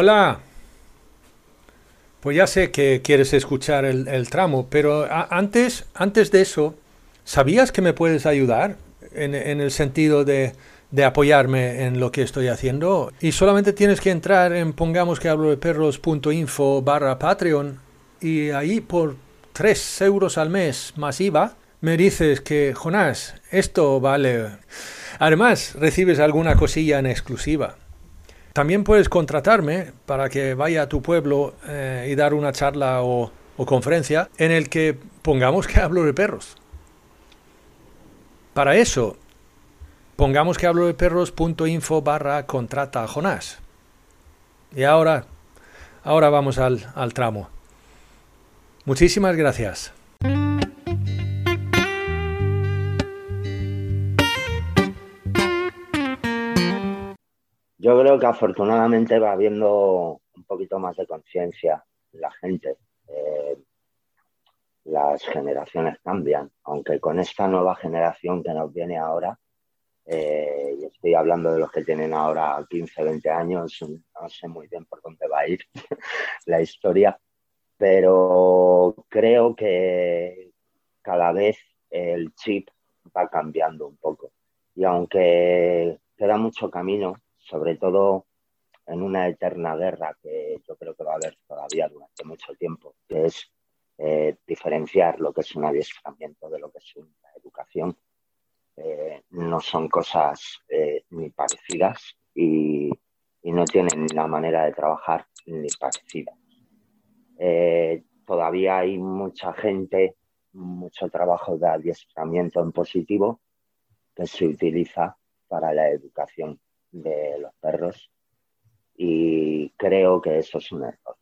Hola. Pues ya sé que quieres escuchar el, tramo, pero antes, antes de eso, ¿sabías que me puedes ayudar en, el sentido de, apoyarme en lo que estoy haciendo? Y solamente tienes que entrar en pongamos que hablo de perros.info barra Patreon y ahí por 3 euros al mes más IVA me dices que, Jonás, esto vale. Además, recibes alguna cosilla en exclusiva. También puedes contratarme para que vaya a tu pueblo eh, y dar una charla o, conferencia en el que pongamos que hablo de perros. Para eso, pongamos que hablo de perros.info barra contrata a Jonás. Y ahora, ahora vamos al, al tramo. Muchísimas gracias. Yo creo que afortunadamente va habiendo un poquito más de conciencia la gente. Eh, las generaciones cambian, aunque con esta nueva generación que nos viene ahora, eh, y estoy hablando de los que tienen ahora 15, 20 años, no sé muy bien por dónde va a ir la historia, pero creo que cada vez el chip va cambiando un poco. Y aunque queda mucho camino, sobre todo en una eterna guerra que yo creo que va a haber todavía durante mucho tiempo, que es eh, diferenciar lo que es un adiestramiento de lo que es una educación. Eh, no son cosas eh, ni parecidas y, no tienen la manera de trabajar ni parecida. todavía hay mucha gente, mucho trabajo de adiestramiento en positivo que se utiliza para la educación de los perros y creo que eso es un error.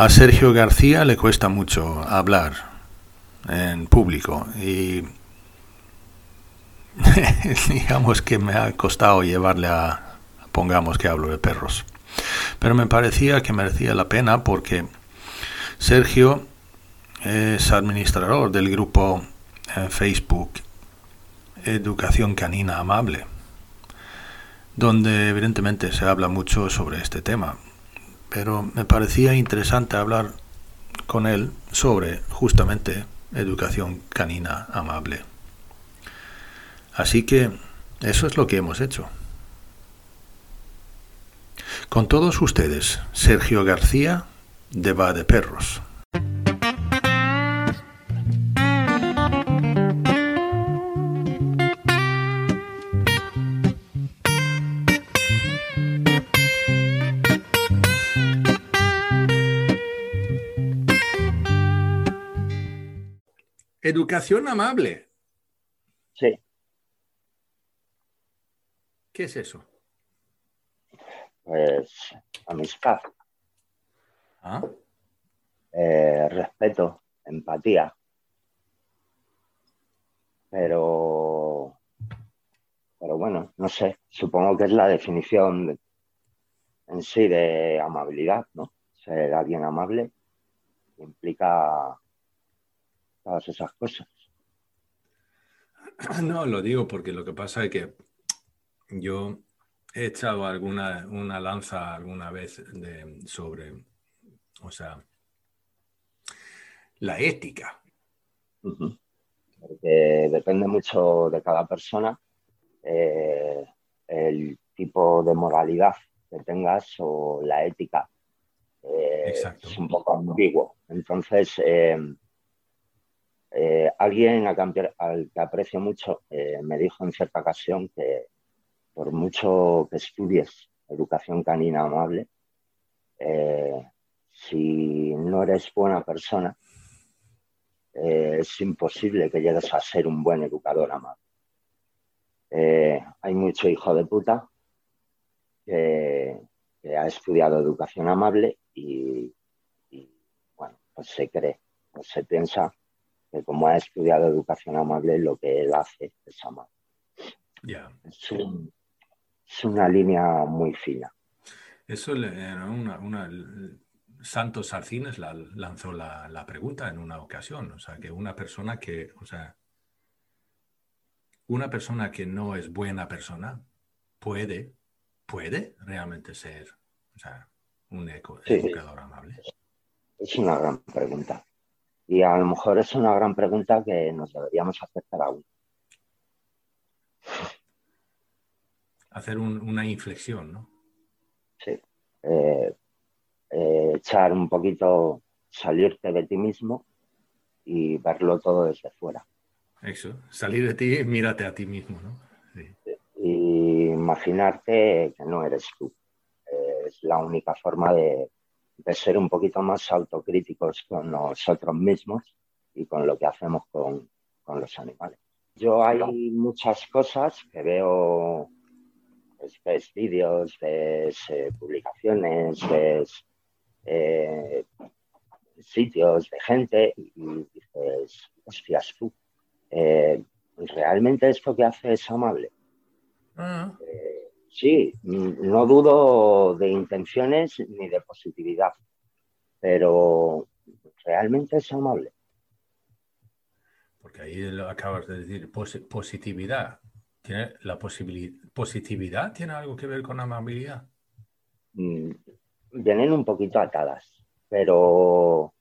A Sergio García le cuesta mucho hablar en público y digamos que me ha costado llevarle a, pongamos que hablo de perros. Pero me parecía que merecía la pena porque Sergio es administrador del grupo eh, Facebook Educación Canina Amable, donde evidentemente se habla mucho sobre este tema. Pero me parecía interesante hablar con él sobre justamente educación canina amable. Así que eso es lo que hemos hecho. Con todos ustedes, Sergio García, de Va de Perros. Educación amable. Sí. ¿Qué es eso? Pues amistad. ¿Ah? Eh, respeto, empatía. Pero, pero bueno, no sé, supongo que es la definición en sí de amabilidad, ¿no? Ser alguien amable implica todas esas cosas. No, lo digo porque lo que pasa es que yo he echado alguna una lanza alguna vez de, sobre, o sea, la ética. Porque depende mucho de cada persona eh, el tipo de moralidad que tengas o la ética. Eh, es un poco ambiguo. Entonces, eh, alguien al que aprecio mucho me dijo en cierta ocasión que por mucho que estudies educación canina amable, eh, si no eres buena persona, eh, es imposible que llegues a ser un buen educador amable. Eh, hay mucho hijo de puta que, ha estudiado educación amable y, bueno, pues se cree, pues se piensa que como ha estudiado educación amable, lo que él hace es amable. Es, una línea muy fina. Eso era una, Santos Arcines lanzó la, pregunta en una ocasión, o sea, que una persona que, o sea, una persona que no es buena persona puede, puede realmente ser, o sea, un educador amable. Es una gran pregunta. Y a lo mejor es una gran pregunta que nos deberíamos hacer cada uno. Hacer una inflexión, ¿no? Sí. Eh, eh, echar un poquito, salirte de ti mismo y verlo todo desde fuera. Eso, salir de ti, mírate a ti mismo, ¿no? Y imaginarte que no eres tú. es la única forma de, ser un poquito más autocríticos con nosotros mismos y con lo que hacemos con, los animales. Yo hay muchas cosas que veo, pues, ves vídeos, ves eh, publicaciones, ves eh, sitios de gente y, dices, hostias tú, eh, ¿realmente esto que hace es amable? Ah. Eh, sí, no dudo de intenciones ni de positividad, pero ¿realmente es amable? Porque ahí lo acabas de decir, positividad. ¿Tiene la positividad tiene algo que ver con amabilidad? Mm, vienen un poquito atadas, pero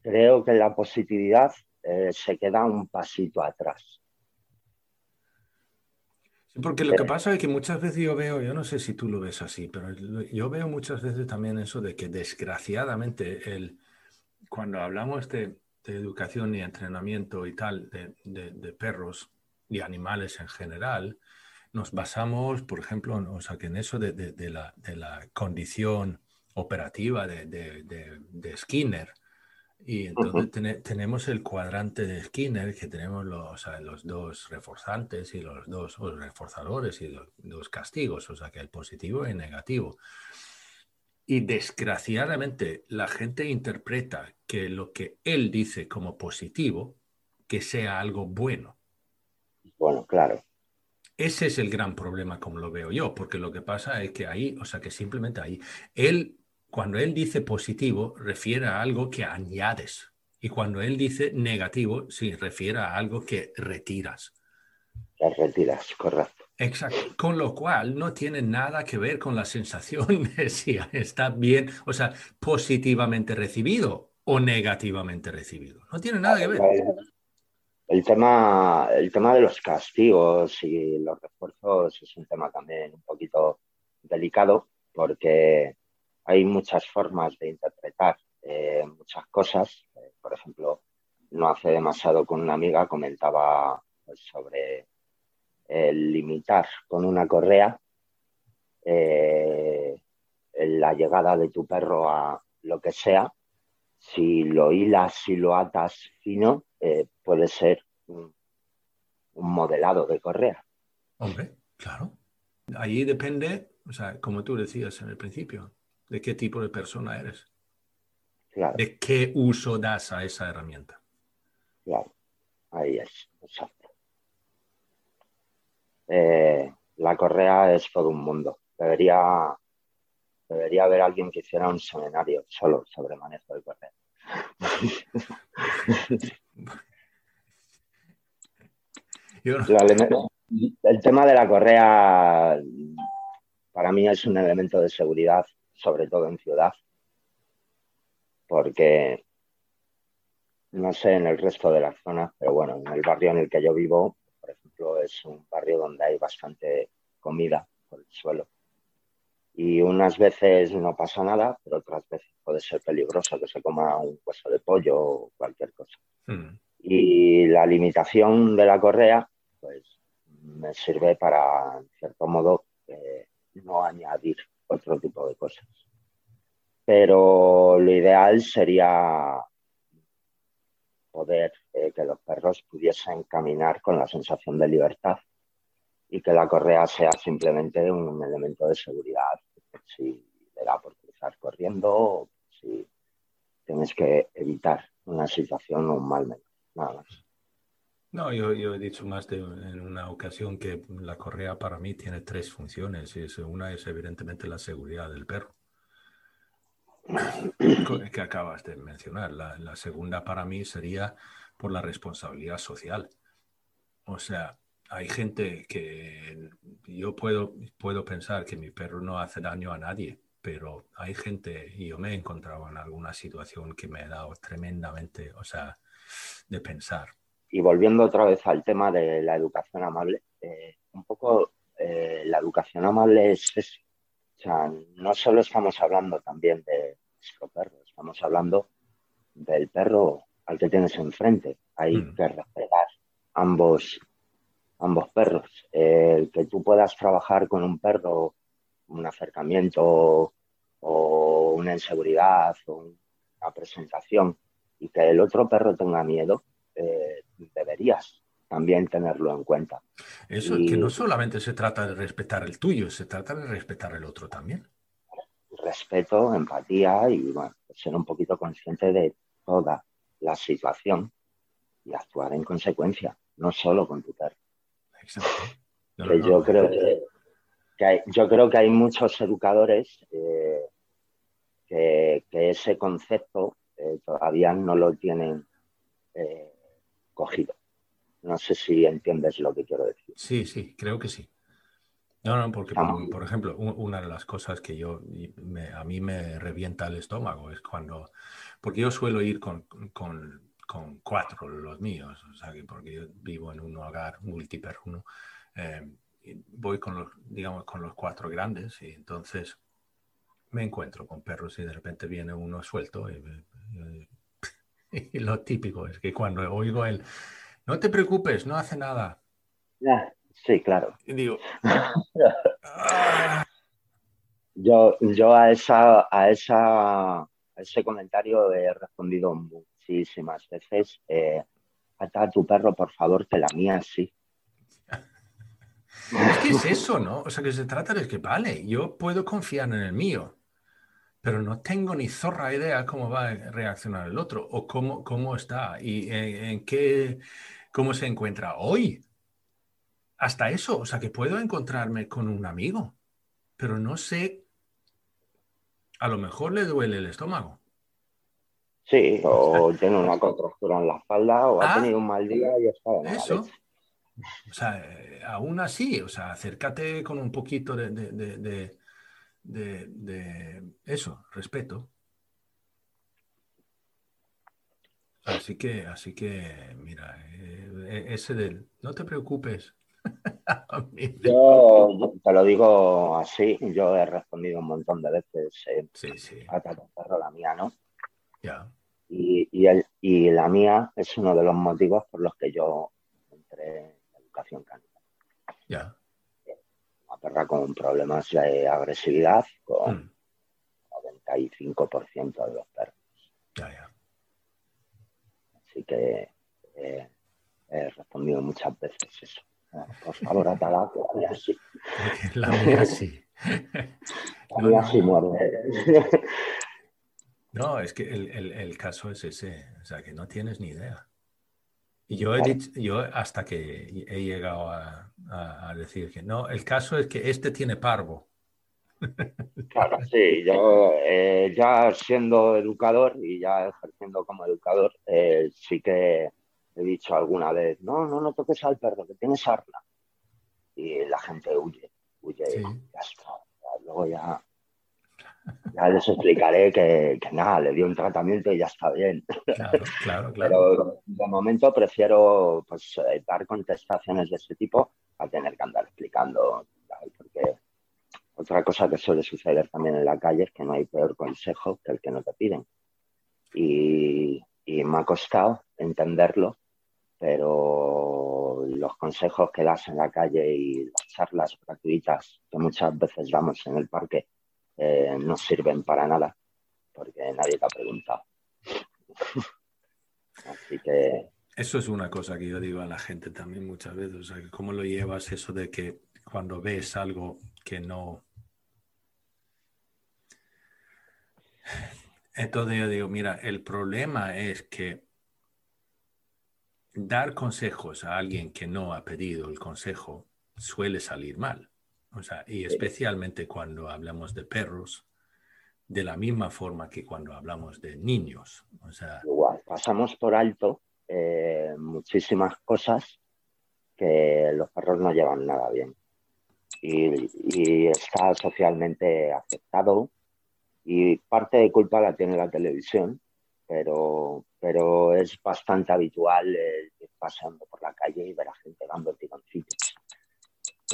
creo que la positividad eh, se queda un pasito atrás. Sí, porque lo que pasa es que muchas veces yo veo, yo no sé si tú lo ves así, pero yo veo muchas veces también eso de que desgraciadamente el, cuando hablamos de, educación y entrenamiento y tal de perros y animales en general, nos basamos, por ejemplo, o sea, que en eso de, la, condición operativa de, Skinner. Y entonces tenemos el cuadrante de Skinner, que tenemos los, los dos reforzantes y los dos reforzadores y los dos castigos, o sea, que el positivo y el negativo. Y desgraciadamente la gente interpreta que lo que él dice como positivo, que sea algo bueno. Bueno, claro. Ese es el gran problema como lo veo yo, porque lo que pasa es que ahí, o sea, que simplemente ahí, él, cuando él dice positivo, refiere a algo que añades. Y cuando él dice negativo, sí, refiere a algo que retiras. Que retiras, correcto. Exacto. Con lo cual no tiene nada que ver con la sensación de si está bien, o sea, positivamente recibido o negativamente recibido. No tiene nada que ver. El tema, el tema de los castigos y los refuerzos es un tema también un poquito delicado porque hay muchas formas de interpretar eh, muchas cosas. Eh, por ejemplo, no hace demasiado con una amiga comentaba pues, sobre el limitar con una correa eh, la llegada de tu perro a lo que sea. Si lo hilas, si lo atas fino, eh, puede ser un, modelado de correa. Hombre, claro. Ahí depende, o sea, como tú decías en el principio, de qué tipo de persona eres. Claro. De qué uso das a esa herramienta. Claro, ahí es, exacto. Eh, la correa es todo un mundo. Debería, debería haber alguien que hiciera un seminario solo sobre manejo de correa. el tema de la correa para mí es un elemento de seguridad, sobre todo en ciudad, porque no sé en el resto de las zonas, pero bueno, en el barrio en el que yo vivo, por ejemplo, es un barrio donde hay bastante comida por el suelo y unas veces no pasa nada, pero otras veces puede ser peligroso que se coma un hueso de pollo o cualquier cosa. Hmm. Y la limitación de la correa, pues me sirve para, en cierto cómodo eh, no añadir otro tipo de cosas. Pero lo ideal sería poder eh, que los perros pudiesen caminar con la sensación de libertad y que la correa sea simplemente un elemento de seguridad. Si le da por cruzar corriendo, si tienes que evitar una situación o un mal menor, nada más. No, yo, yo, he dicho más de en una ocasión que la correa para mí tiene tres funciones. Una es evidentemente la seguridad del perro, que acabas de mencionar. La, la, segunda para mí sería por la responsabilidad social. O sea, hay gente que yo puedo, puedo pensar que mi perro no hace daño a nadie, pero hay gente, y yo me he encontrado en alguna situación que me ha dado tremendamente, o sea, de pensar y volviendo otra vez al tema de la educación amable, eh, un poco eh, la educación amable es eso. O sea, no solo estamos hablando también de nuestro perro, estamos hablando del perro al que tienes enfrente. Hay mm. que respetar ambos, ambos perros. El que tú puedas trabajar con un perro, un acercamiento o una inseguridad o una presentación y que el otro perro tenga miedo, eh, deberías también tenerlo en cuenta. Eso, que no solamente se trata de respetar el tuyo, se trata de respetar el otro también. Respeto, empatía y bueno, ser un poquito consciente de toda la situación y actuar en consecuencia, no solo con tu perro. Exacto. yo, creo que, hay, yo creo que hay muchos educadores eh, que, ese concepto eh, todavía no lo tienen eh, cogido. No sé si entiendes lo que quiero decir. Sí, sí, creo que sí. No, no, porque por, ejemplo, una de las cosas que yo a mí me revienta el estómago es cuando, porque yo suelo ir con, cuatro los míos, o sea, que porque yo vivo en un hogar multiperruno, eh, voy con los, digamos, con los cuatro grandes y entonces me encuentro con perros y de repente viene uno suelto y, y lo típico es que cuando oigo el no te preocupes, no hace nada. Sí, claro. Y digo. yo, yo a esa, a esa, a ese comentario he respondido muchísimas veces. Eh, ata a tu perro, por favor, que la mía sí. Es que es eso, ¿no? O sea, que se trata de que, vale, yo puedo confiar en el mío, pero no tengo ni zorra idea cómo va a reaccionar el otro o cómo, cómo está y en, qué, cómo se encuentra hoy. Hasta eso, o sea, que puedo encontrarme con un amigo, pero no sé, a lo mejor le duele el estómago. Sí, o tiene una contractura en la espalda o ha ah, tenido un mal día y está Eso. O sea, eh, aún así, o sea, acércate con un poquito de de, eso, respeto. Así que, así que, mira, eh, ese del no te preocupes. yo te lo digo así, yo he respondido un montón de veces. Eh, sí, sí. perro la mía, ¿no? Ya. Y, y, el, y la mía es uno de los motivos por los que yo entré en educación canina. Ya perra con problemas de agresividad, con 95% mm. de los perros. Así que eh, he respondido muchas veces eso. Ah, por favor, atala, que la mía sí. La mía sí. La mía sí muerde. No, es que el, el, el, caso es ese, o sea, que no tienes ni idea. Y yo he dicho, yo hasta que he llegado a, a, decir que no, el caso es que este tiene parvo. Claro, sí, yo eh, ya siendo educador y ya ejerciendo como educador, eh, sí que he dicho alguna vez, no, no, no toques al perro, que tiene sarna. Y la gente huye, huye y ya está. Luego ya ya les explicaré que, nada, le dio un tratamiento y ya está bien. Claro, claro, claro. Pero de momento prefiero pues, dar contestaciones de ese tipo a tener que andar explicando. Porque otra cosa que suele suceder también en la calle es que no hay peor consejo que el que no te piden. Y, y me ha costado entenderlo, pero los consejos que das en la calle y las charlas gratuitas que muchas veces damos en el parque eh, no sirven para nada porque nadie te ha preguntado. Así que... Eso es una cosa que yo digo a la gente también muchas veces, ¿cómo lo llevas eso de que cuando ves algo que no... Entonces yo digo, mira, el problema es que dar consejos a alguien que no ha pedido el consejo suele salir mal. O sea, y especialmente cuando hablamos de perros, de la misma forma que cuando hablamos de niños. O sea, Igual, pasamos por alto eh, muchísimas cosas que los perros no llevan nada bien. Y, y, está socialmente aceptado y parte de culpa la tiene la televisión, pero, pero es bastante habitual ir paseando por la calle y ver a gente dando tironcitos.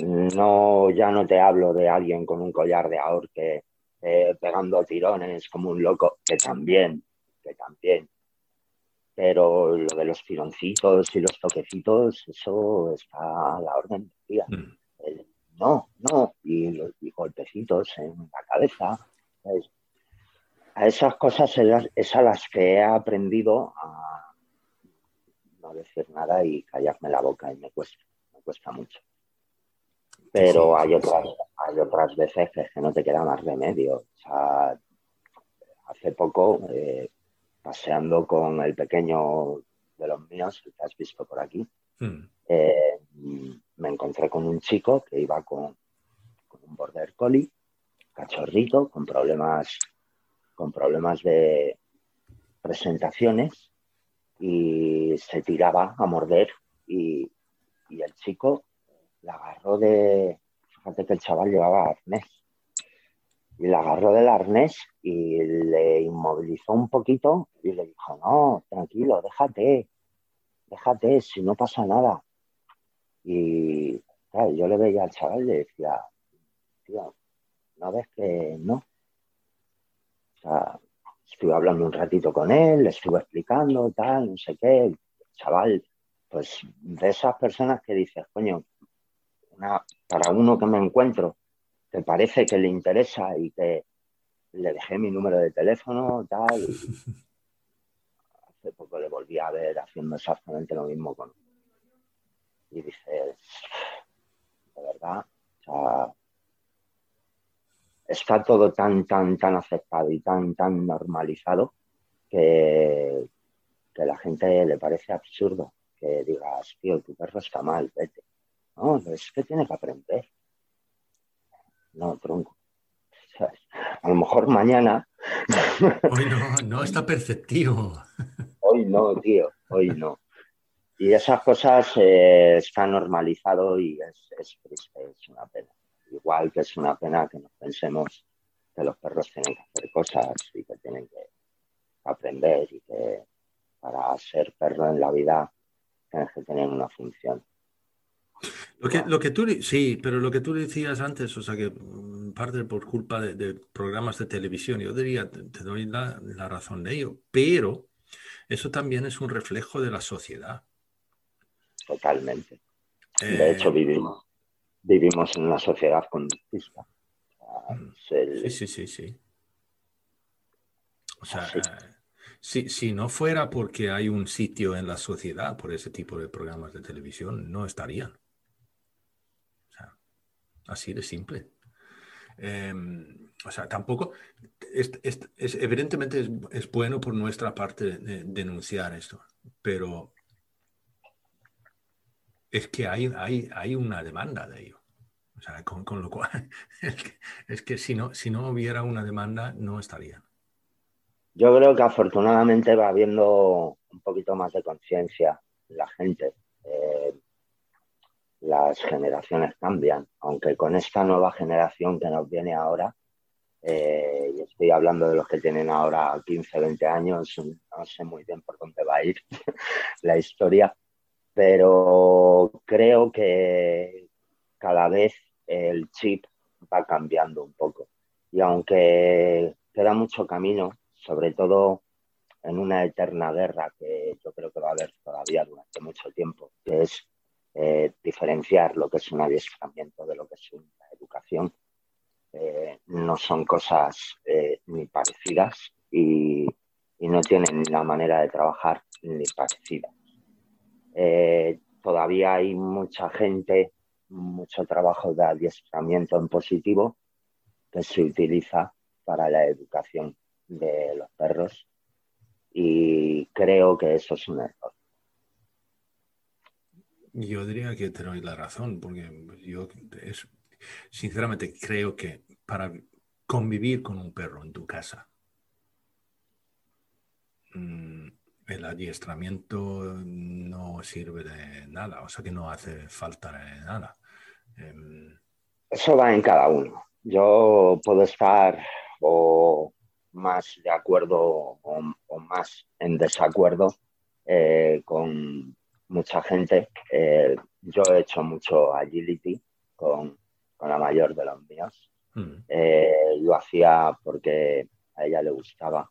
No, ya no te hablo de alguien con un collar de ahorque eh, pegando tirones como un loco, que también, que también. Pero lo de los tironcitos y los toquecitos, eso está a la orden del día. Mm. Eh, no, no, y los y golpecitos en la cabeza. ¿sabes? A esas cosas es a las que he aprendido a no decir nada y callarme la boca y me cuesta, me cuesta mucho. Pero hay otras, hay otras veces que, no te queda más remedio. O sea, hace poco, eh, paseando con el pequeño de los míos, que has visto por aquí, hmm. eh, me encontré con un chico que iba con, con, un border collie, cachorrito, con problemas, con problemas de presentaciones y se tiraba a morder y, y el chico la agarró de, fíjate que el chaval llevaba arnés, y la agarró del arnés y le inmovilizó un poquito y le dijo, no, tranquilo, déjate, déjate, si no pasa nada. Y yo le veía al chaval y le decía, tío, ¿no ves que no? O sea, estuve hablando un ratito con él, le estuve explicando, tal, no sé qué. El chaval, pues de esas personas que dices, coño, para uno que me encuentro, que parece que le interesa y que le dejé mi número de teléfono, tal. hace poco le volví a ver haciendo exactamente lo mismo con. Y dices, de verdad, está todo tan, tan, tan aceptado y tan, tan normalizado que, que la gente le parece absurdo que digas, tío, tu perro está mal, vete. No, es que tiene que aprender. No, tronco. A lo mejor mañana. Hoy no, no está perceptivo. Hoy no, tío, hoy no. Y esas cosas eh, están normalizado y es, es triste, es una pena. Igual que es una pena que nos pensemos que los perros tienen que hacer cosas y que tienen que aprender y que para ser perro en la vida tienes que tener una función. Lo que, lo que tú, sí, pero lo que tú decías antes, o sea, que mm, parte por culpa de, programas de televisión, yo diría, te, doy la, razón de ello, pero eso también es un reflejo de la sociedad. Totalmente. de hecho, eh, vivimos, vivimos en una sociedad conductista. Mm, sí, sí, sí, sí. O sea, si, si, no fuera porque hay un sitio en la sociedad por ese tipo de programas de televisión, no estarían. Así de simple. Em, o sea, tampoco, es, evidentemente es, bueno por nuestra parte denunciar esto, pero es que hay, hay, hay una demanda de ello. O sea, con, lo cual, es que, si, no, si no hubiera una demanda, no estarían. Yo creo que afortunadamente va habiendo un poquito más de conciencia la gente. Eh, las generaciones cambian, aunque con esta nueva generación que nos viene ahora, eh, y estoy hablando de los que tienen ahora 15, 20 años, no sé muy bien por dónde va a ir la historia, pero creo que cada vez el chip va cambiando un poco. Y aunque queda mucho camino, sobre todo en una eterna guerra que yo creo que va a haber todavía durante mucho tiempo, que es eh, diferenciar lo que es un adiestramiento de lo que es una educación. Eh, no son cosas eh, ni parecidas y, no tienen la manera de trabajar ni parecida. todavía hay mucha gente, mucho trabajo de adiestramiento en positivo que se utiliza para la educación de los perros y creo que eso es un error. Yo diría que te doy la razón, porque yo es, sinceramente creo que para convivir con un perro en tu casa, mm, el adiestramiento no sirve de nada, o sea que no hace falta de nada. Em, Eso va en cada uno. Yo puedo estar o más de acuerdo o, más en desacuerdo eh, con mucha gente. Eh, yo he hecho mucho agility con, la mayor de los míos. Mm. Eh, lo hacía porque a ella le gustaba.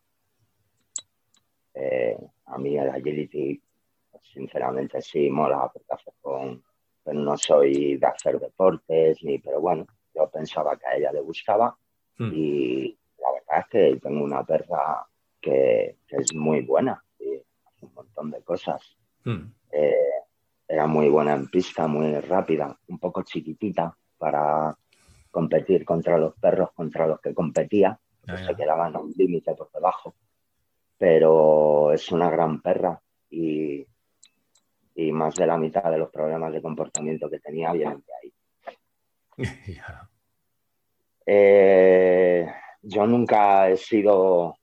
Eh, a mí el agility, sinceramente, sí mola porque con. Pero no soy de hacer deportes, ni, pero bueno, yo pensaba que a ella le gustaba mm. y la verdad es que tengo una perra que, es muy buena y hace un montón de cosas. Mm. Era muy buena en pista, muy rápida, un poco chiquitita para competir contra los perros contra los que competía, se quedaban a un límite por debajo. Pero es una gran perra y, y, más de la mitad de los problemas de comportamiento que tenía vienen de ahí. Eh, yo nunca he sido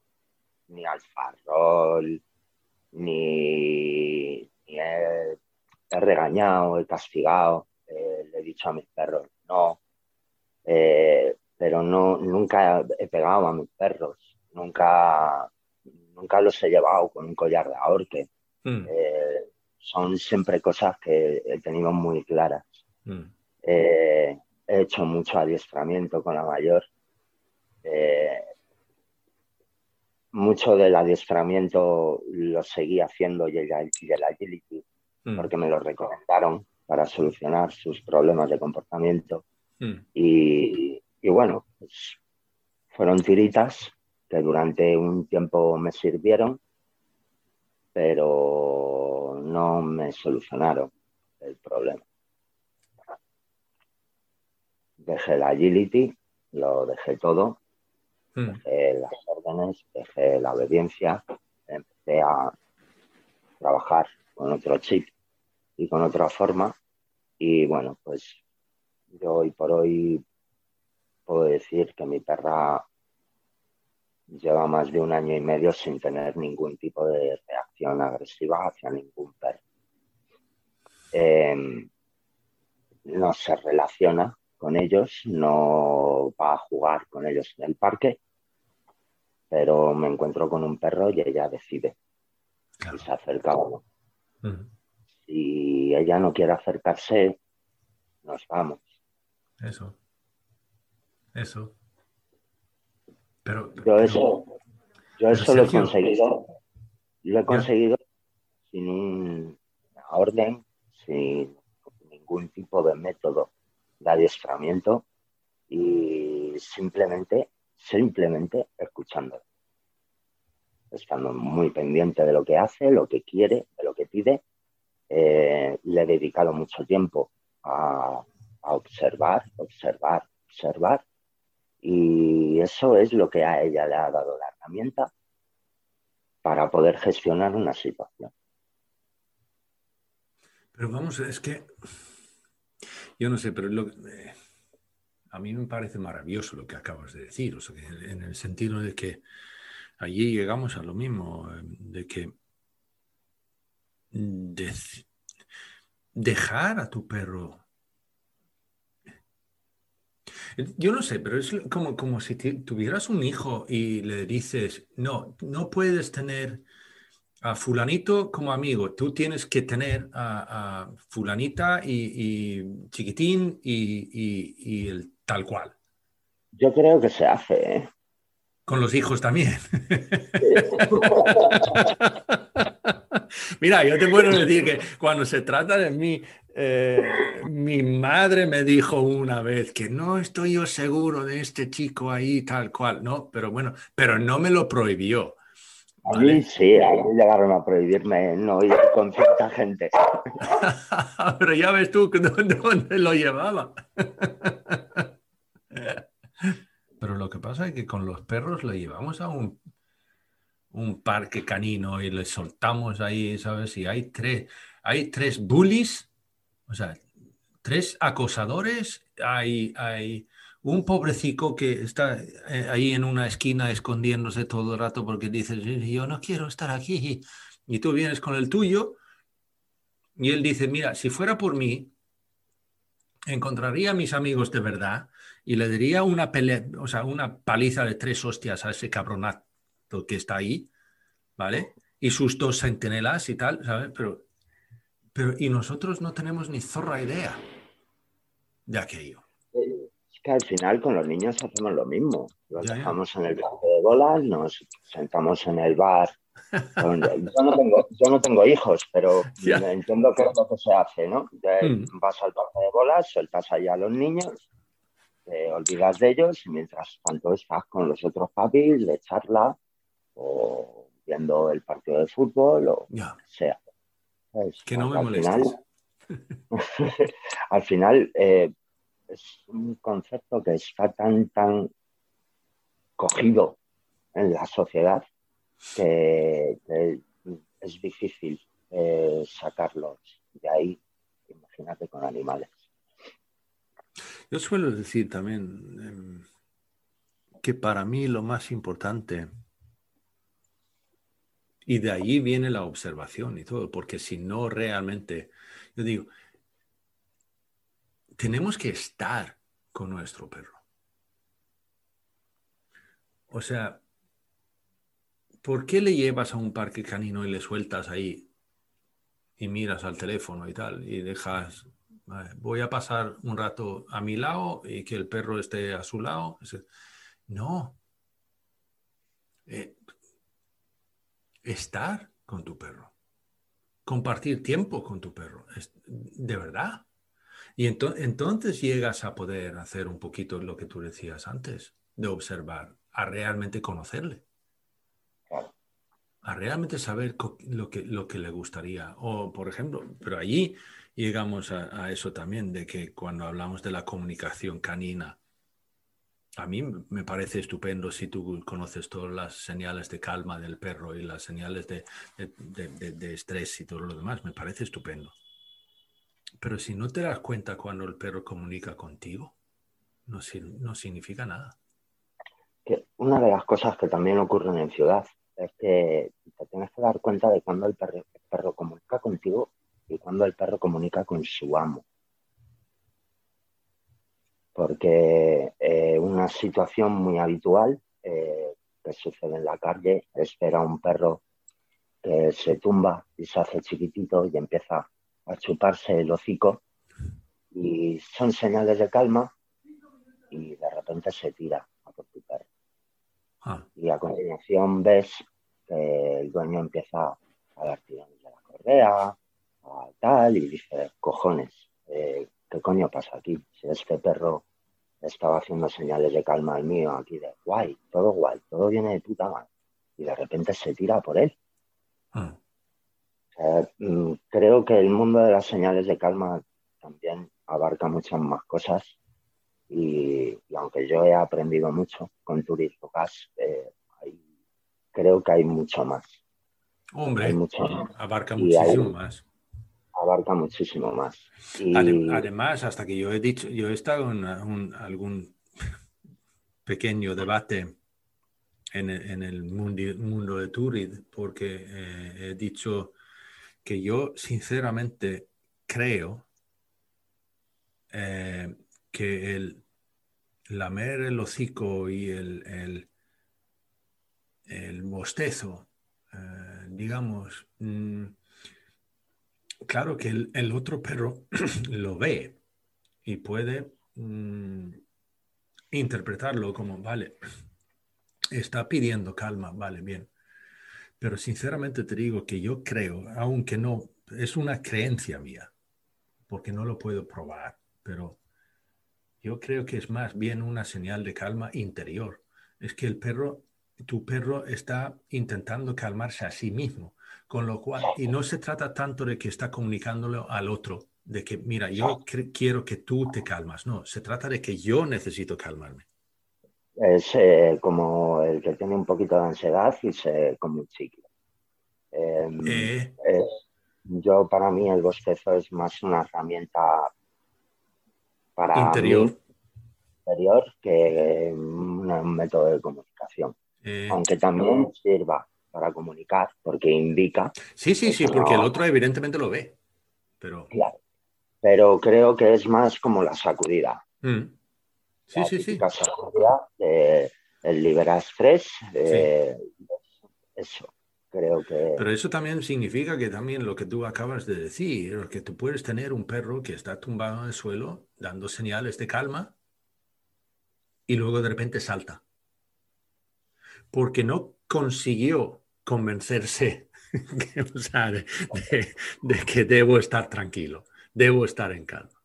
ni alfarrol, ni he, regañado, he castigado, eh, le he dicho a mis perros no, eh, pero no, nunca he pegado a mis perros, nunca, nunca los he llevado con un collar de ahorque. Mm. Eh, son siempre cosas que he tenido muy claras. Mm. he hecho mucho adiestramiento con la mayor mucho del adiestramiento lo seguí haciendo y el, agility, mm. porque me lo recomendaron para solucionar sus problemas de comportamiento. Mm. Y, bueno, pues fueron tiritas que durante un tiempo me sirvieron, pero no me solucionaron el problema. Dejé el agility, lo dejé todo Mm. Dejé las órdenes, dejé la obediencia, empecé a trabajar con otro chip y con otra forma. Y bueno, pues yo hoy por hoy puedo decir que mi perra lleva más de un año y medio sin tener ningún tipo de reacción agresiva hacia ningún perro. Em, no se relaciona con ellos, no va a jugar con ellos en el parque, pero me encuentro con un perro y ella decide y se acerca a uno. Si ella no quiere acercarse, nos vamos. Eso. Eso. Pero, yo eso, yo eso lo he conseguido. Lo he conseguido sin una orden, sin ningún tipo de método de adiestramiento y simplemente simplemente escuchándolo. Estando muy pendiente de lo que hace, lo que quiere, de lo que pide. Eh, le he dedicado mucho tiempo a, observar, observar, observar. Y eso es lo que a ella le ha dado la herramienta para poder gestionar una situación. Pero vamos, es que yo no sé, pero lo, eh, a mí me parece maravilloso lo que acabas de decir, en el sentido de que allí llegamos a lo mismo, eh, de que dejar a tu perro. Yo no sé, pero es como, como si tuvieras un hijo y le dices, no, no puedes tener a fulanito como amigo, tú tienes que tener a, fulanita y, chiquitín y, el tal cual. Yo creo que se hace. ¿eh? Con los hijos también. Mira, yo te puedo decir que cuando se trata de mí, Eh, mi madre me dijo una vez que no estoy yo seguro de este chico ahí, tal cual, ¿no? Pero bueno, pero no me lo prohibió. A mí sí, a mí llegaron a prohibirme no ir con cierta gente. pero ya ves tú dónde lo llevaba. pero lo que pasa es que con los perros lo llevamos a un, un parque canino y le soltamos ahí, ¿sabes? Y hay tres, hay tres bullies o sea, tres acosadores, hay, hay un pobrecito que está eh, ahí en una esquina escondiéndose todo el rato porque dice, yo no quiero estar aquí. Y tú vienes con el tuyo y él dice, mira, si fuera por mí, encontraría a mis amigos de verdad y le daría una pelea, o sea, una paliza de tres hostias a ese cabronato que está ahí, ¿vale? Y sus dos centinelas y tal, ¿sabes? Pero pero y nosotros no tenemos ni zorra idea de aquello. Es que al final con los niños hacemos lo mismo. Los dejamos en el campo de bolas, nos sentamos en el bar. yo, no tengo, hijos, pero entiendo que es lo que se hace, ¿no? Mm. Vas al parque de bolas, sueltas allá a los niños, te olvidas de ellos y mientras tanto estás con los otros papis de charla o viendo el partido de fútbol o sea. Que no me molestes. Al final, eh, es un concepto que está tan, tan cogido en la sociedad que, es difícil eh, sacarlos de ahí. Imagínate con animales. Yo suelo decir también em, que para mí lo más importante y de ahí viene la observación y todo, porque si no realmente, yo digo, tenemos que estar con nuestro perro. O sea, ¿por qué le llevas a un parque canino y le sueltas ahí y miras al teléfono y tal y dejas, voy a pasar un rato a mi lado y que el perro esté a su lado? No. Eh, estar con tu perro, compartir tiempo con tu perro, de verdad. Y entonces llegas a poder hacer un poquito lo que tú decías antes, de observar, a realmente conocerle, a realmente saber lo que, lo que le gustaría. O, por ejemplo, pero allí llegamos a eso también, de que cuando hablamos de la comunicación canina, a mí me parece estupendo si tú conoces todas las señales de calma del perro y las señales de, estrés y todo lo demás. Me parece estupendo. Pero si no te das cuenta cuando el perro comunica contigo, no, no significa nada. una de las cosas que también ocurren en ciudad es que te tienes que dar cuenta de cuando el perro, el perro comunica contigo y cuando el perro comunica con su amo porque eh, una situación muy habitual eh, que sucede en la calle es ver a un perro que se tumba y se hace chiquitito y empieza a chuparse el hocico y son señales de calma y de repente se tira a por tu perro. Ah. Y a continuación ves que el dueño empieza a dar tirones de la correa, a tal, y dice, cojones, eh, ¿qué coño pasa aquí? Si este perro estaba haciendo señales de calma al mío, aquí de guay, todo guay, todo viene de puta madre. Y de repente se tira por él. Ah. Mm, creo que el mundo de las señales de calma también abarca muchas más cosas. Y, aunque yo he aprendido mucho con Turismo Gas, eh, creo que hay mucho más. Hombre, abarca muchísimo más abarca muchísimo más. Además, hasta que yo he dicho, yo he estado en algún pequeño debate en, el mundo, de Turid, porque eh, he dicho que yo sinceramente creo eh, que el lamer el hocico y el, el, el bostezo, eh, digamos, mm, claro que el, otro perro lo ve y puede mm, interpretarlo como, vale, está pidiendo calma, vale, bien. Pero sinceramente te digo que yo creo, aunque no, es una creencia mía, porque no lo puedo probar, pero yo creo que es más bien una señal de calma interior. Es que el perro, tu perro está intentando calmarse a sí mismo, con lo cual, y no se trata tanto de que está comunicándolo al otro, de que, mira, yo quiero que tú te calmas, no, se trata de que yo necesito calmarme. Es eh, como el que tiene un poquito de ansiedad y se come un chicle. Em, eh. yo, para mí, el bostezo es más una herramienta para interior, interior que un, método de comunicación. Eh. Aunque también sirva para comunicar, porque indica. Sí, sí, sí, porque el otro evidentemente lo ve. Pero... Claro. Pero creo que es más como la sacudida. Mm. Sí, sí, sí. Sacudida, el libera estrés, eso. Creo que... Pero eso también significa que también lo que tú acabas de decir, que tú puedes tener un perro que está tumbado en el suelo dando señales de calma y luego de repente salta. Porque no consiguió convencerse de, que debo estar tranquilo, debo estar en calma.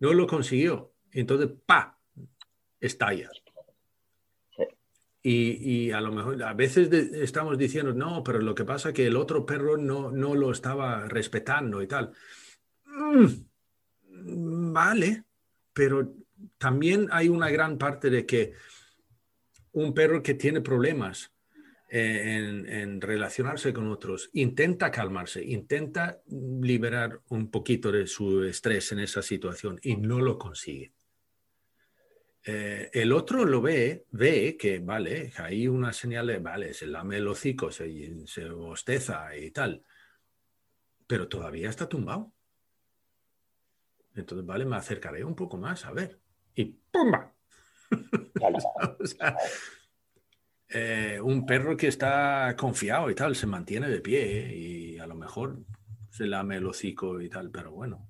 No lo consiguió. Entonces, ¡pa! Estalla. Y, a lo mejor a veces estamos diciendo, no, pero lo que pasa es que el otro perro no, no lo estaba respetando y tal. Mm, vale, pero también hay una gran parte de que un perro que tiene problemas en, en, relacionarse con otros intenta calmarse, intenta liberar un poquito de su estrés en esa situación y no lo consigue. Eh, el otro lo ve, ve que, vale, hay una señal de, vale, se lame el hocico, se, se bosteza y tal, pero todavía está tumbado. Entonces, vale, me acercaré un poco más, a ver. Y ¡pumba! Eh, un perro que está confiado y tal, se mantiene de pie y a lo mejor se lame el hocico y tal, pero bueno,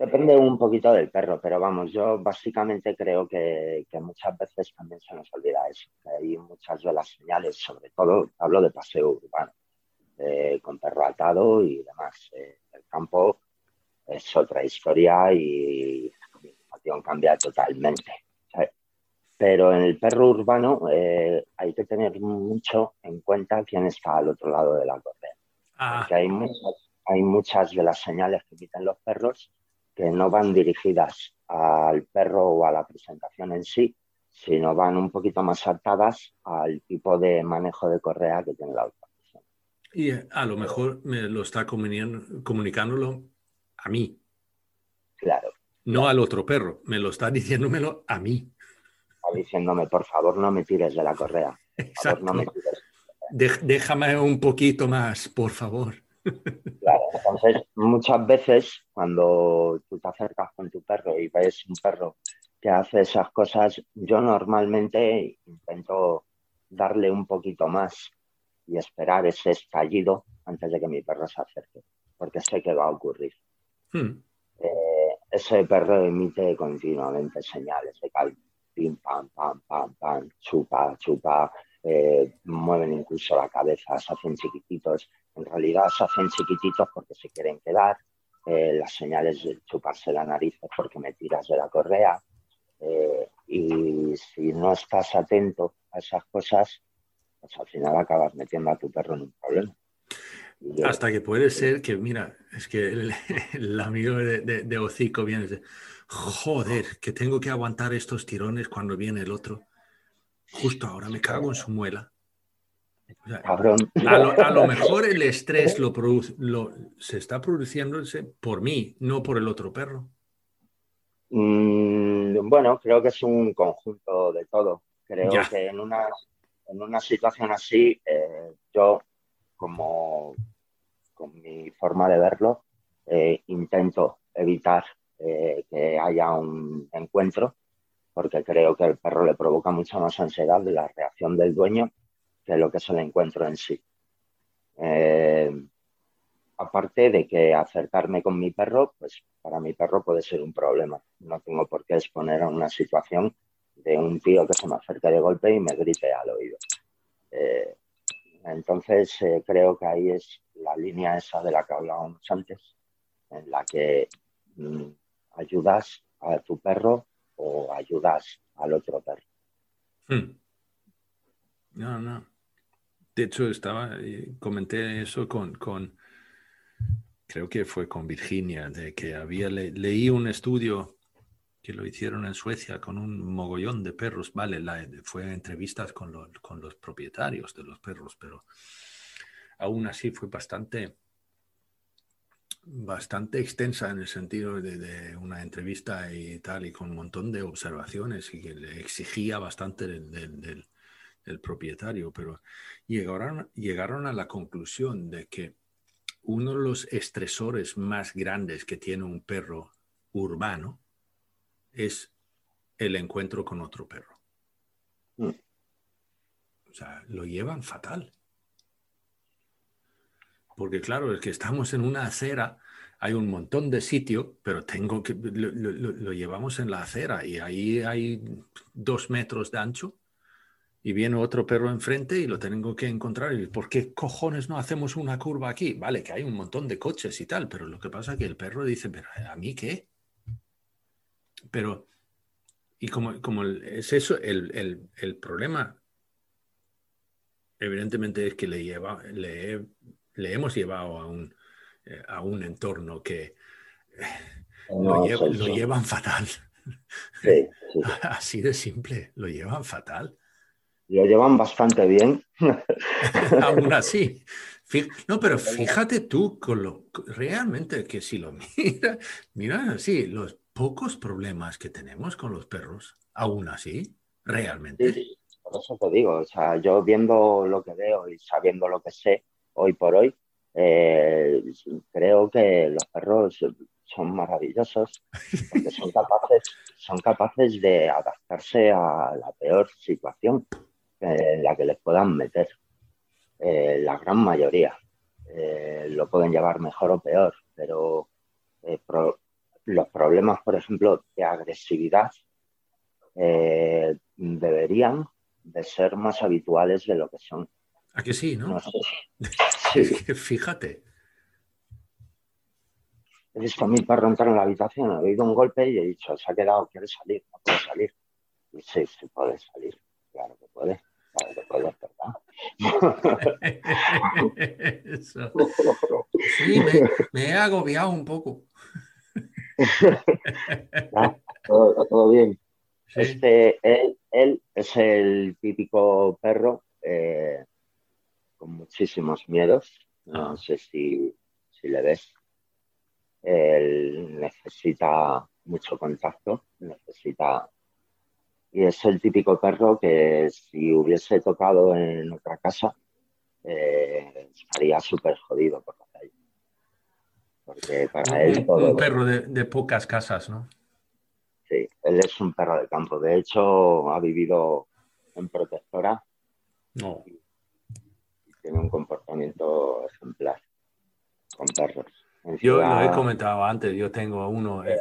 Depende un poquito del perro, pero vamos, yo básicamente creo que, muchas veces también se nos olvida eso, que hay muchas de las señales, sobre todo hablo de paseo urbano, eh, con perro atado y demás. Eh, el campo es otra historia y la comunicación cambia totalmente. Pero en el perro urbano eh, hay que tener mucho en cuenta quién está al otro lado de la correa. Ah. Porque hay hay muchas de las señales que emiten los perros que no van dirigidas al perro o a la presentación en sí, sino van un poquito más saltadas al tipo de manejo de correa que tiene la otra persona. Y eh, a lo mejor me lo está comunicándolo a mí. Claro. No al otro perro, me lo está diciéndomelo a mí. Diciéndome, por favor, no me tires de la correa. Exacto. déjame un poquito más, por favor. Claro, entonces muchas veces cuando tú te acercas con tu perro y ves un perro que hace esas cosas, yo normalmente intento darle un poquito más y esperar ese estallido antes de que mi perro se acerque, porque sé que va a ocurrir. Hmm. Eh, ese perro emite continuamente señales de calma, pim, pam, pam, pam, pam, chupa, chupa, eh, mueven incluso la cabeza, se hacen chiquititos. En realidad se hacen chiquititos porque se quieren quedar. Eh, las señales de chuparse la nariz es porque me tiras de la correa. Eh, y si no estás atento a esas cosas, pues al final acabas metiendo a tu perro en un problema. Hasta que puede ser que, mira, es que el, amigo de, de, hocico viene joder, que tengo que aguantar estos tirones cuando viene el otro. Justo ahora me cago en su muela. a, lo, mejor el estrés lo, produce, lo se está produciéndose por mí, no por el otro perro. Mm, bueno, creo que es un conjunto de todo. Creo que en una, en una situación así, eh, yo, como con mi forma de verlo, eh, intento evitar eh, que haya un encuentro porque creo que el perro le provoca mucha más ansiedad de la reacción del dueño que lo que es el encuentro en sí. Eh, aparte de que acercarme con mi perro, pues para mi perro puede ser un problema. No tengo por qué exponer a una situación de un tío que se me acerca de golpe y me grite al oído. Eh, entonces eh, creo que ahí es la línea esa de la que hablábamos antes, en la que mm, ayudas a tu perro o ayudas al otro perro. Hmm. No, no. De hecho, estaba, eh, comenté eso con, con, creo que fue con Virginia, de que había leí un estudio que lo hicieron en Suecia con un mogollón de perros. Vale, fue entrevistas con, con los propietarios de los perros, pero aún así fue bastante bastante extensa en el sentido de, una entrevista y tal, y con un montón de observaciones y que le exigía bastante del, propietario, pero llegaron, llegaron a la conclusión de que uno de los estresores más grandes que tiene un perro urbano es el encuentro con otro perro. Mm. O sea, lo llevan fatal. Porque claro, es que estamos en una acera, hay un montón de sitio, pero tengo que lo, llevamos en la acera y ahí hay dos metros de ancho y viene otro perro enfrente y lo tengo que encontrar. ¿Y por qué cojones no hacemos una curva aquí? Vale, que hay un montón de coches y tal, pero lo que pasa es que el perro dice, pero ¿a mí qué? Pero, y como, como es eso, el, el, problema, evidentemente es que le, lleva, le le hemos llevado a un, eh, a un entorno que eh, lo, llevan fatal. Así de simple, lo llevan fatal. Lo llevan bastante bien. Aún así. No, pero fíjate tú con lo realmente que si lo miras, mira, sí, los pocos problemas que tenemos con los perros, aún así, realmente. por eso te digo, o sea, yo viendo lo que veo y sabiendo lo que sé, hoy por hoy, eh, creo que los perros son maravillosos porque son capaces, de adaptarse a la peor situación en la que les puedan meter. Eh, la gran mayoría eh, lo pueden llevar mejor o peor, pero los problemas, por ejemplo, de agresividad deberían de ser más habituales de lo que son. ¿A que sí, no? Fíjate. He visto a mi perro entrar en la habitación, he oído un golpe y he dicho, se ha quedado, quiere salir, no puede salir. Y sí, sí puede salir, claro que puede, claro que puede, ¿verdad? Sí, me, he agobiado un poco. todo, bien. Este, él, él, es el típico perro eh, con muchísimos miedos. No ah. sé si, le ves. Él necesita mucho contacto, necesita... Y es el típico perro que si hubiese tocado en otra casa, eh, estaría súper jodido por la calle. Porque para él todo... Un perro de, de, pocas casas, ¿no? Sí, él es un perro de campo. De hecho, ha vivido en protectora. No tiene un comportamiento ejemplar con perros. yo lo he comentado antes, yo tengo uno, eh,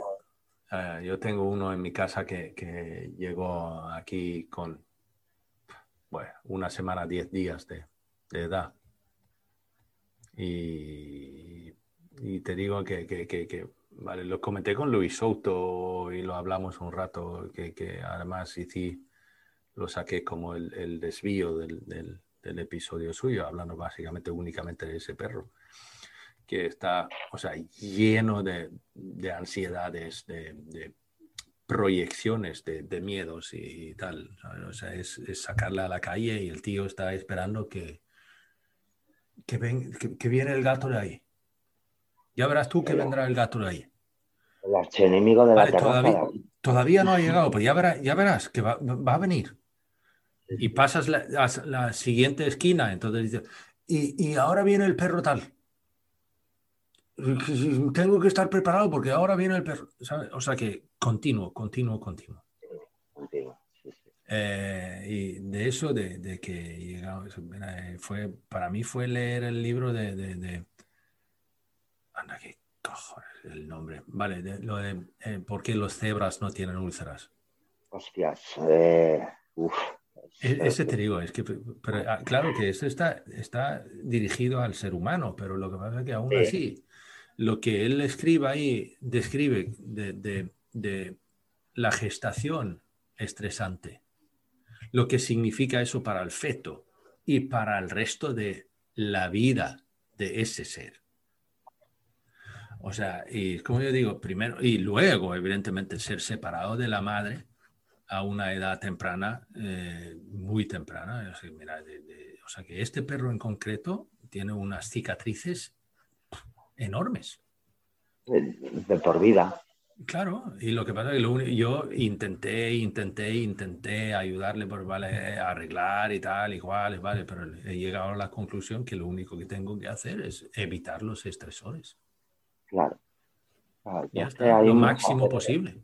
eh, yo tengo uno en mi casa que, llegó aquí con bueno, una semana, diez días de, edad. Y, te digo que, vale, lo comenté con Luis Souto y lo hablamos un rato, que, además sí, lo saqué como el, desvío del del episodio suyo, hablando básicamente únicamente de ese perro, que está, o sea, lleno de, ansiedades, de, proyecciones, de, miedos y, tal. O sea, es, sacarla a la calle y el tío está esperando que, que, ven, que, viene el gato de ahí. Ya verás tú que vendrá el gato de ahí. El archienemigo de la todavía, todavía, no ha llegado, pero ya verás, ya verás que va, va a venir y pasas la, la, siguiente esquina, entonces dices, y, y, ahora viene el perro tal. Tengo que estar preparado porque ahora viene el perro. O sea que continuo, continuo, continuo. Eh, y de eso, de, de que fue, para mí fue leer el libro de, de, anda, qué cojones el nombre. Vale, de, lo de eh, por qué los cebras no tienen úlceras. Hostias, eh, uf, ese te digo, es que, ah, claro que eso está, está dirigido al ser humano, pero lo que pasa es que aún así lo que él escribe ahí, describe de, de la gestación estresante, lo que significa eso para el feto y para el resto de la vida de ese ser. O sea, y como yo digo, primero, y luego, evidentemente, ser separado de la madre a una edad temprana, eh, muy temprana. O sea, que este perro en concreto tiene unas cicatrices enormes. De, por vida. Claro, y lo que pasa es que yo intenté, intenté, intenté ayudarle por vale, arreglar y tal, igual, vale, pero he llegado a la conclusión que lo único que tengo que hacer es evitar los estresores. Claro. lo máximo posible.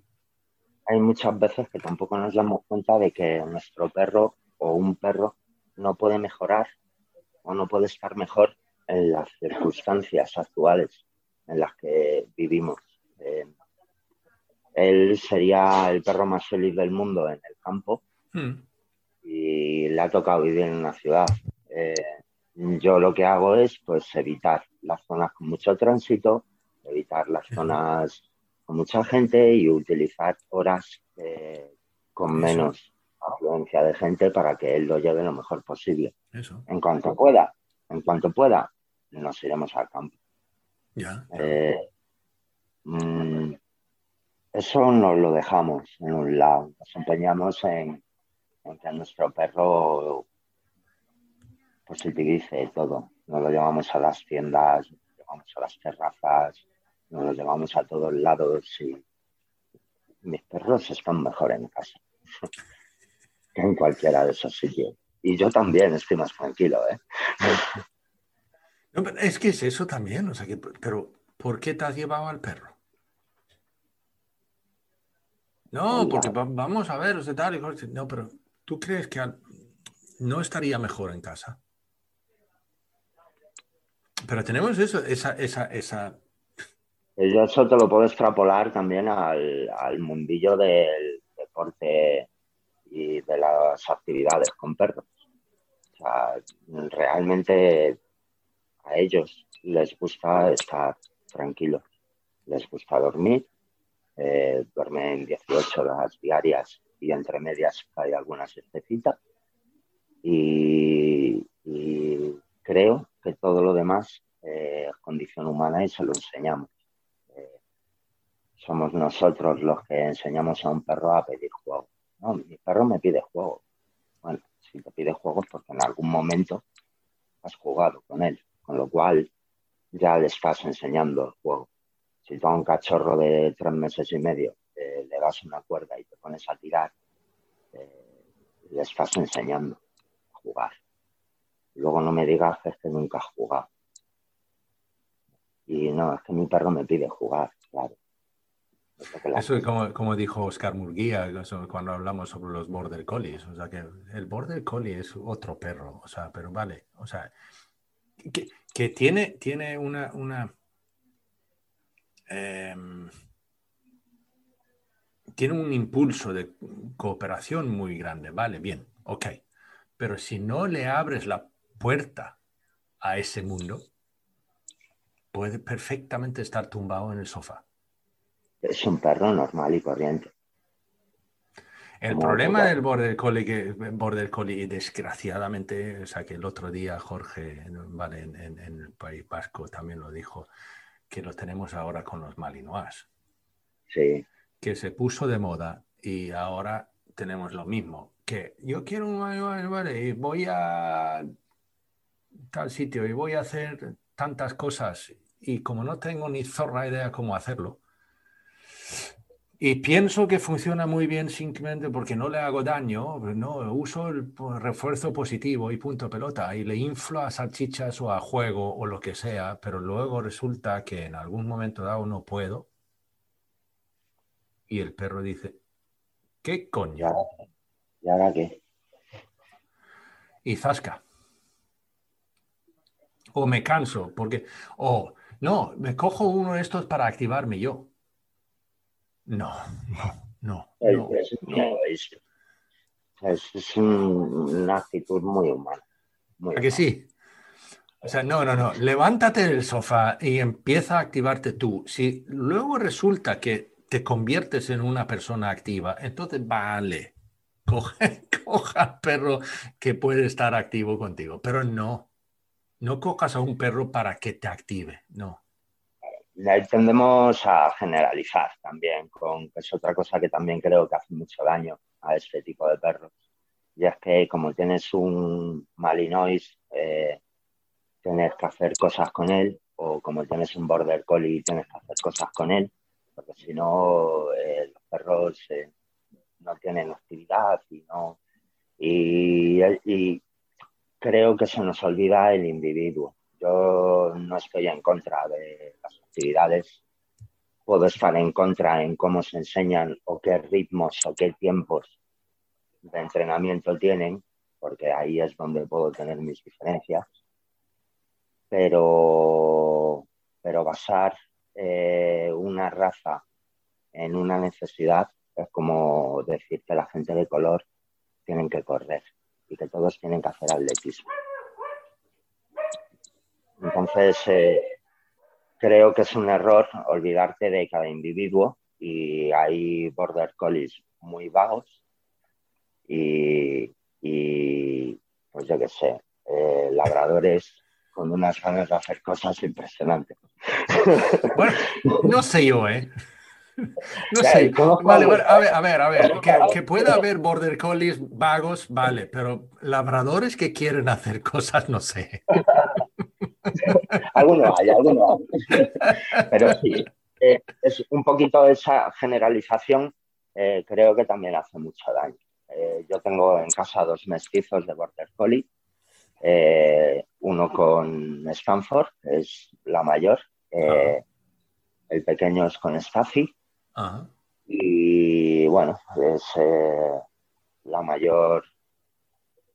Hay muchas veces que tampoco nos damos cuenta de que nuestro perro o un perro no puede mejorar o no puede estar mejor en las circunstancias actuales en las que vivimos. Eh, él sería el perro más feliz del mundo en el campo hmm. y le ha tocado vivir en una ciudad. Eh, yo lo que hago es pues evitar las zonas con mucho tránsito, evitar las zonas con mucha gente y utilizar horas eh, con menos afluencia de gente para que él lo lleve lo mejor posible. En cuanto pueda, en cuanto pueda, nos iremos al campo. Eh, mm, eso nos lo dejamos en un lado. Nos empeñamos en, en que nuestro perro positivice todo. Nos lo llevamos a las tiendas, nos lo llevamos a las terrazas, nos lo llevamos a todos lados y mis perros están mejor en casa que en cualquiera de esos sitios. Y yo también estoy más tranquilo, ¿eh? es que es eso también, o sea, que, pero ¿por qué te has llevado al perro? No, porque vamos a ver, usted tal, no, pero ¿tú crees que no estaría mejor en casa? Pero tenemos eso, esa, esa, esa yo eso te lo puedo extrapolar también al, mundillo del deporte y de las actividades con perros. Realmente a ellos les gusta estar tranquilos, les gusta dormir, eh, duermen 18 horas diarias y entre medias hay algunas estecitas y, creo que todo lo demás es condición humana y se lo enseñamos somos nosotros los que enseñamos a un perro a pedir juego. No, mi perro me pide juego. Bueno, si te pide juego es porque en algún momento has jugado con él, con lo cual ya le estás enseñando el juego. Si tú a un cachorro de tres meses y medio eh, le das una cuerda y te pones a tirar, eh, le estás enseñando a jugar. Luego no me digas que es que nunca has jugado. Y no, es que mi perro me pide jugar, claro. Eso es como, como, dijo Oscar Murguía cuando hablamos sobre los Border Collies. O sea, que el Border Collie es otro perro. O sea, pero vale. O sea, que, que tiene, tiene una. una em, tiene un impulso de cooperación muy grande. Vale, bien, ok. Pero si no le abres la puerta a ese mundo, puede perfectamente estar tumbado en el sofá es un perro normal y corriente. El problema del Border Collie, que Border Collie, desgraciadamente, o sea, que el otro día Jorge, vale, en, el País Vasco también lo dijo, que lo tenemos ahora con los Malinois. Sí. Que se puso de moda y ahora tenemos lo mismo. Que yo quiero un Malinois, vale, y voy a tal sitio y voy a hacer tantas cosas y como no tengo ni zorra idea cómo hacerlo, y pienso que funciona muy bien simplemente porque no le hago daño, no uso el refuerzo positivo y punto pelota y le inflo a salchichas o a juego o lo que sea, pero luego resulta que en algún momento dado no puedo. Y el perro dice, ¿qué coño? ¿Y ahora qué? Y zasca. O me canso, porque, o no, me cojo uno de estos para activarme yo. No, no, no. Es, una actitud muy humana. ¿A que sí? O sea, no, no, no. Levántate del sofá y empieza a activarte tú. Si luego resulta que te conviertes en una persona activa, entonces vale, coge, coja al perro que puede estar activo contigo, pero no, no cojas a un perro para que te active, no. Tendemos a generalizar también, con, que es otra cosa que también creo que hace mucho daño a este tipo de perros. Y es que como tienes un malinois, eh, tienes que hacer cosas con él, o como tienes un border collie, tienes que hacer cosas con él, porque si no, eh, los perros eh, no tienen actividad y no. Y, creo que se nos olvida el individuo. Yo no estoy en contra de las actividades, puedo estar en contra en cómo se enseñan o qué ritmos o qué tiempos de entrenamiento tienen, porque ahí es donde puedo tener mis diferencias pero, pero basar eh, una raza en una necesidad es como decir que la gente de color tienen que correr y que todos tienen que hacer atletismo. Entonces, eh, creo que es un error olvidarte de cada individuo y hay border collies muy vagos y, pues yo qué sé, eh, labradores con unas ganas de hacer cosas impresionantes. Bueno, no sé yo, ¿eh? No sé. Vale, a ver, a ver, a ver. Que, que, pueda haber border collies vagos, vale, pero labradores que quieren hacer cosas, no sé. algunos hay, algunos hay. Pero sí, eh, es un poquito esa generalización, eh, creo que también hace mucho daño. Eh, yo tengo en casa dos mestizos de border collie uno con Stanford, es la mayor, eh, el pequeño es con Staffy, y bueno, es la mayor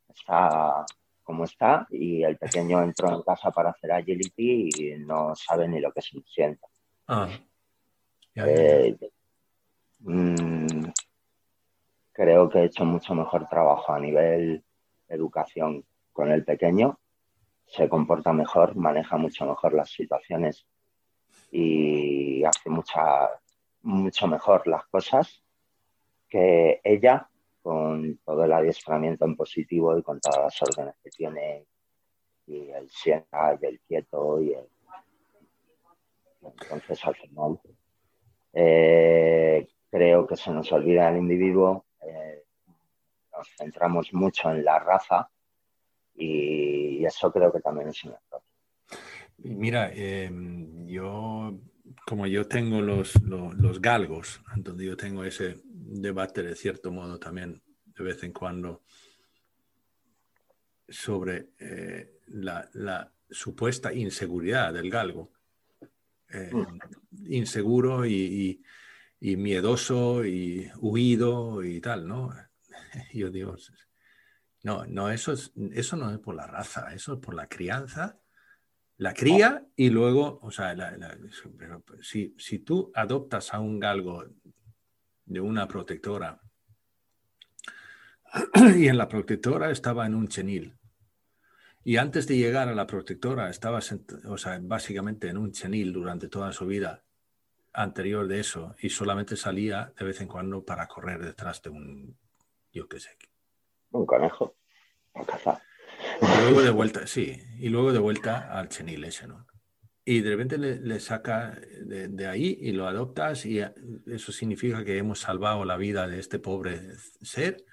está como está y el pequeño entró en casa para hacer agility y no sabe ni lo que se sienta. Ah. Mm, creo que he hecho mucho mejor trabajo a nivel educación con el pequeño, se comporta mejor, maneja mucho mejor las situaciones y hace mucha, mucho mejor las cosas que ella con todo el adiestramiento en positivo y con todas las órdenes que tiene y el sienta y el quieto y el... Entonces al final eh, creo que se nos olvida el individuo, eh, nos centramos mucho en la raza y eso creo que también es un error. Mira, em, yo, como yo tengo los, los, galgos, donde yo tengo ese debate de cierto modo también de vez en cuando sobre eh, la, la, supuesta inseguridad del galgo. Em, mm. inseguro y, y, y, miedoso y huido y tal, ¿no? Yo digo, no, no, eso, es, eso no es por la raza, eso es por la crianza. La cría y luego, o sea, pero si, si tú adoptas a un galgo de una protectora y en la protectora estaba en un chenil. Y antes de llegar a la protectora estaba, o sea, básicamente en un chenil durante toda su vida anterior de eso y solamente salía de vez en cuando para correr detrás de un, yo qué sé, un conejo a cazar. Y luego de vuelta, sí, y luego de vuelta al chenil ese, ¿no? Y de repente le, saca de, ahí y lo adoptas y eso significa que hemos salvado la vida de este pobre ser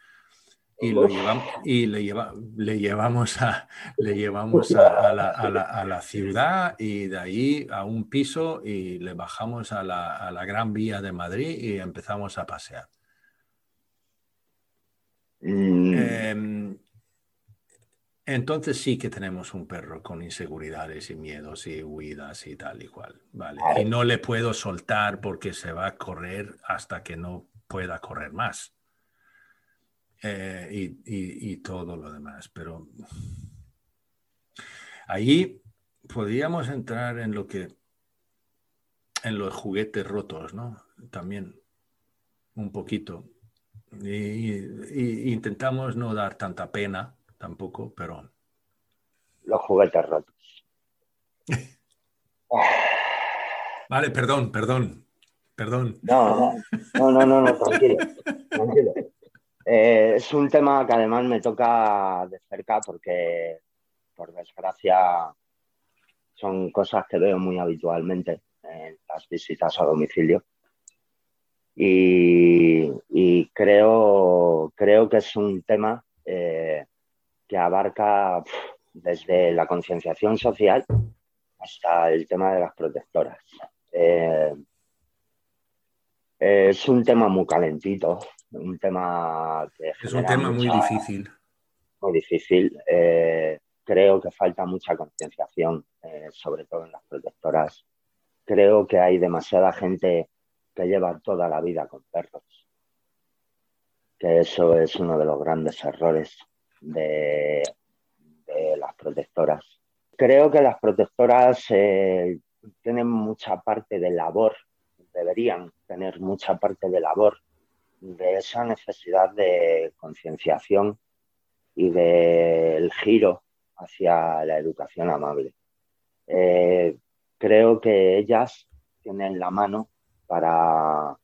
y, lo llevamos, y le, lleva, le llevamos, a, le llevamos a, la, a, la, ciudad y de ahí a un piso y le bajamos a la, a la Gran Vía de Madrid y empezamos a pasear. Mm. Em, entonces sí que tenemos un perro con inseguridades y miedos y huidas y tal y cual, ¿vale? Y no le puedo soltar porque se va a correr hasta que no pueda correr más. Eh, y, y, todo lo demás, pero ahí podríamos entrar en lo que, en los juguetes rotos, ¿no? También un poquito y, intentamos no dar tanta pena tampoco, pero... Los juguetes rotos. vale, perdón, perdón, perdón. No, no, no, no, no, tranquilo, tranquilo. Eh, es un tema que además me toca de cerca porque, por desgracia, son cosas que veo muy habitualmente en las visitas a domicilio. Y, creo, creo que es un tema eh, que abarca desde la concienciación social hasta el tema de las protectoras. Eh, es un tema muy calentito, un tema que es un tema muy difícil. Muy difícil. Eh, creo que falta mucha concienciación, eh, sobre todo en las protectoras. Creo que hay demasiada gente que lleva toda la vida con perros. Que eso es uno de los grandes errores de, las protectoras. Creo que las protectoras eh, tienen mucha parte de labor, deberían tener mucha parte de labor de esa necesidad de concienciación y del giro hacia la educación amable. Eh, creo que ellas tienen la mano para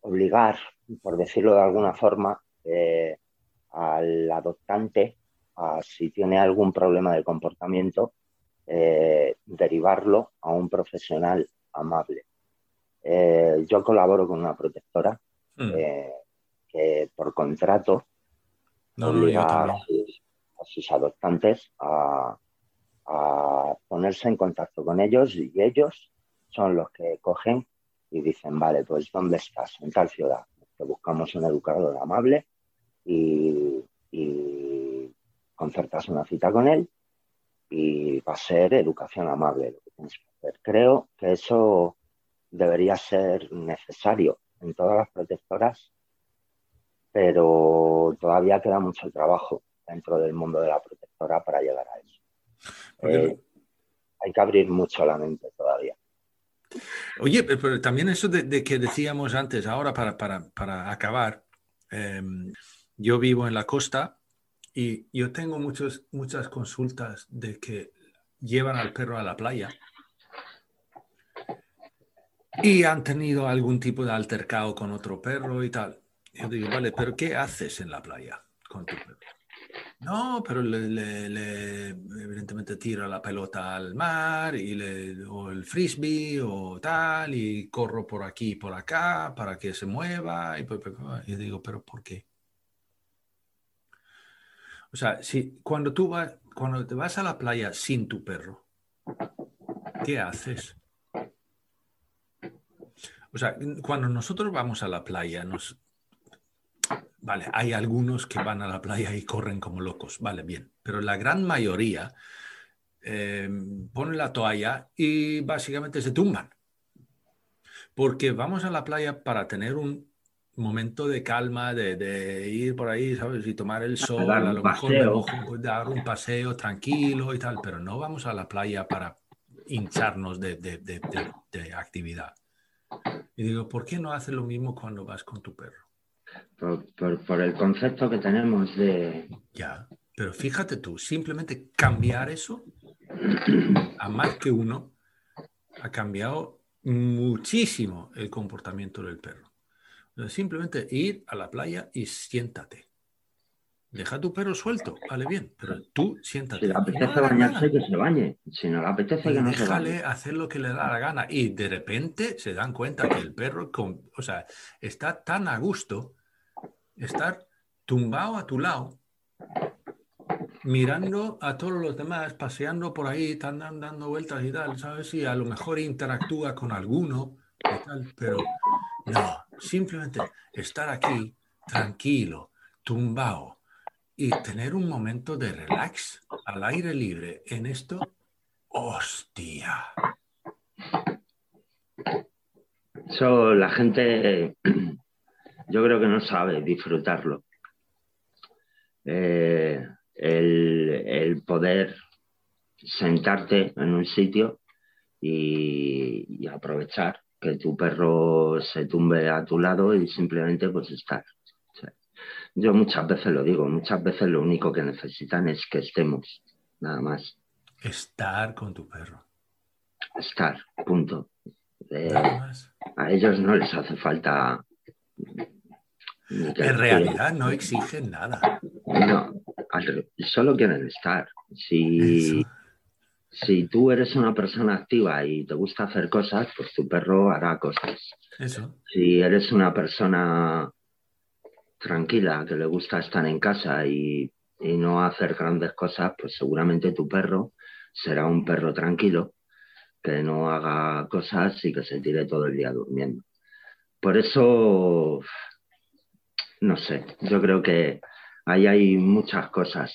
obligar, por decirlo de alguna forma, eh, al adoptante a si tiene algún problema de comportamiento, eh, derivarlo a un profesional amable. Eh, yo colaboro con una protectora mm. eh, que por contrato obliga a, sus, adoptantes a, ponerse en contacto con ellos y ellos son los que cogen y dicen, vale, pues ¿dónde estás? En tal ciudad. Te buscamos un educador amable y, y concertas una cita con él y va a ser educación amable lo que tienes que hacer. Creo que eso debería ser necesario en todas las protectoras, pero todavía queda mucho trabajo dentro del mundo de la protectora para llegar a eso. Eh, hay que abrir mucho la mente todavía. Oye, pero también eso de, que decíamos antes, ahora para, para, acabar, em, yo vivo en la costa y yo tengo muchos, muchas consultas de que llevan al perro a la playa y han tenido algún tipo de altercado con otro perro y tal. Yo digo, vale, pero ¿qué haces en la playa con tu perro? No, pero le, evidentemente tiro la pelota al mar y le, o el frisbee o tal y corro por aquí y por acá para que se mueva. Y, y digo, pero ¿por qué? O sea, si cuando tú vas, cuando te vas a la playa sin tu perro, ¿qué haces? O sea, cuando nosotros vamos a la playa, nos... Vale, hay algunos que van a la playa y corren como locos, vale, bien, pero la gran mayoría eh, ponen la toalla y básicamente se tumban. Porque vamos a la playa para tener un momento de calma, de, ir por ahí, ¿sabes? Y tomar el sol, a lo mejor dar un paseo tranquilo y tal, pero no vamos a la playa para hincharnos de, de actividad. Y digo, ¿por qué no haces lo mismo cuando vas con tu perro? Por, el concepto que tenemos de... Ya, pero fíjate tú, simplemente cambiar eso a más que uno ha cambiado muchísimo el comportamiento del perro. Simplemente ir a la playa y siéntate. Deja tu perro suelto, vale bien, pero tú siéntate. Si le apetece bañarse, que se bañe. Si no le apetece, que no se bañe. hacer lo que le da la gana. Y de repente se dan cuenta que el perro, o sea, está tan a gusto estar tumbado a tu lado, mirando a todos los demás, paseando por ahí, están dando vueltas y tal, ¿sabes? Y a lo mejor interactúa con alguno y tal, pero no, simplemente estar aquí, tranquilo, tumbado y tener un momento de relax al aire libre en esto, hostia. Eso la gente, yo creo que no sabe disfrutarlo. Eh, el, poder sentarte en un sitio y, y, aprovechar que tu perro se tumbe a tu lado y simplemente pues estar. Yo muchas veces lo digo, muchas veces lo único que necesitan es que estemos, nada más. Estar con tu perro. Estar, punto. Eh, a ellos no les hace falta. En realidad no exigen nada. No, solo quieren estar. Si, si tú eres una persona activa y te gusta hacer cosas, pues tu perro hará cosas. Eso. Si eres una persona tranquila, que le gusta estar en casa y, y no hacer grandes cosas, pues seguramente tu perro será un perro tranquilo, que no haga cosas y que se tire todo el día durmiendo. Por eso, no sé, yo creo que ahí hay muchas cosas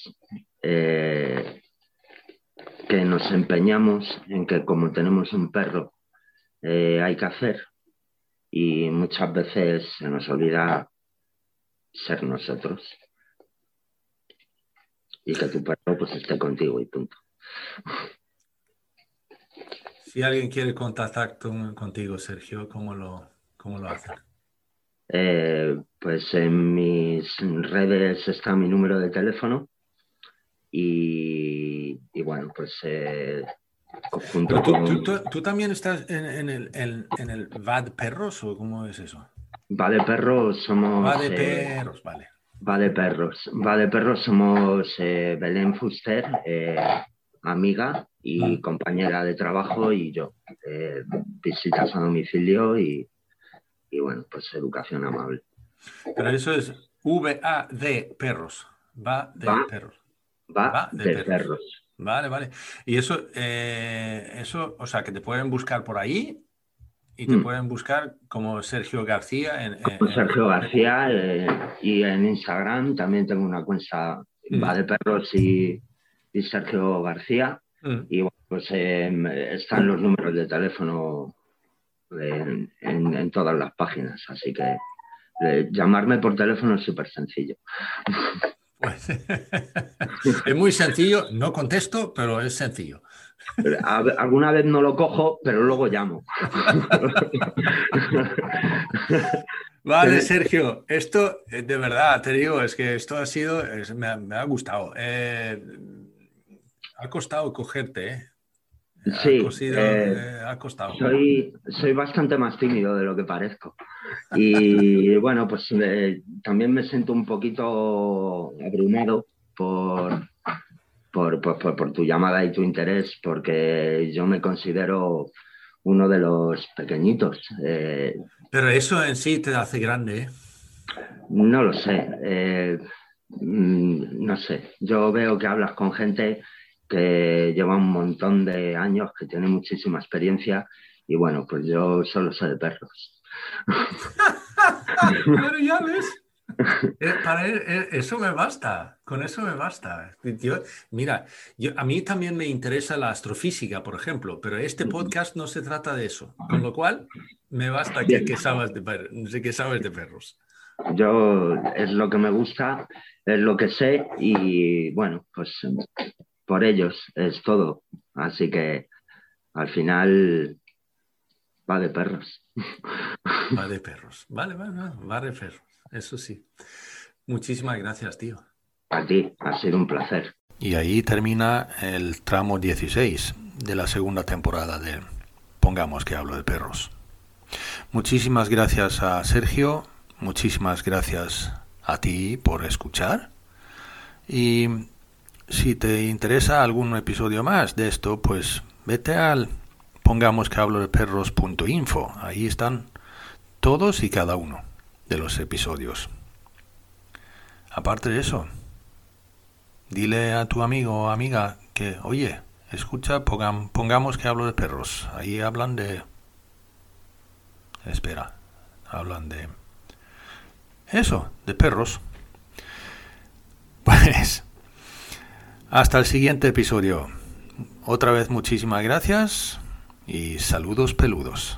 eh, que nos empeñamos en que como tenemos un perro eh, hay que hacer y muchas veces se nos olvida ser nosotros y que tu perro pues esté contigo y punto. Si alguien quiere contactar contigo, Sergio, ¿cómo lo, cómo lo hacen? Eh, pues en mis redes está mi número de teléfono y, bueno, pues eh, tú, también estás en, el, en, el VAD Perros o cómo es eso? Va de Perros somos... Va de eh, Perros, vale. Va de Perros. Va de Perros somos Belén Fuster, amiga y compañera de trabajo y yo. visitas a domicilio y, y bueno, pues educación amable. Pero eso es VA de perros. Va de perros. Va, de, perros. Vale, vale. Y eso, eh, eso, o sea, que te pueden buscar por ahí y te mm. pueden buscar como Sergio García. En, Sergio García eh, y en Instagram también tengo una cuenta mm. Va de Perros y, Sergio García. Mm. Y bueno, pues eh, están los números de teléfono en, todas las páginas. Así que eh, llamarme por teléfono es súper sencillo. Pues, es muy sencillo, no contesto, pero es sencillo. alguna vez no lo cojo, pero luego llamo. Vale, Sergio, esto eh, de verdad, te digo, es que esto ha sido, me, ha, gustado. Eh, ha costado cogerte, ¿eh? Sí, eh, ha costado. Soy, soy bastante más tímido de lo que parezco. Y bueno, pues eh, también me siento un poquito abrumado por, por, por, tu llamada y tu interés, porque yo me considero uno de los pequeñitos. Eh, Pero eso en sí te hace grande, No lo sé. Mm, no sé. Yo veo que hablas con gente que lleva un montón de años, que tiene muchísima experiencia y bueno, pues yo solo sé de perros. Pero ya ves. Eh, para eh, eso me basta, con eso me basta. mira, yo, a mí también me interesa la astrofísica, por ejemplo, pero este podcast no se trata de eso, con lo cual me basta que, que sabes, de, que sabes de perros. Yo es lo que me gusta, es lo que sé y bueno, pues por ellos es todo. Así que al final va de perros. Va de perros. Vale, vale, va de perros. Eso sí. Muchísimas gracias, tío. A ti, ha sido un placer. Y ahí termina el tramo 16 de la segunda temporada de Pongamos que hablo de perros. Muchísimas gracias a Sergio, muchísimas gracias a ti por escuchar y si te interesa algún episodio más de esto, pues vete al pongamos que hablo de perros.info. Ahí están todos y cada uno de los episodios. Aparte de eso, dile a tu amigo o amiga que, oye, escucha, pongamos que hablo de perros. Ahí hablan de... Espera, hablan de... Eso, de perros. Pues hasta el siguiente episodio. Otra vez muchísimas gracias y saludos peludos.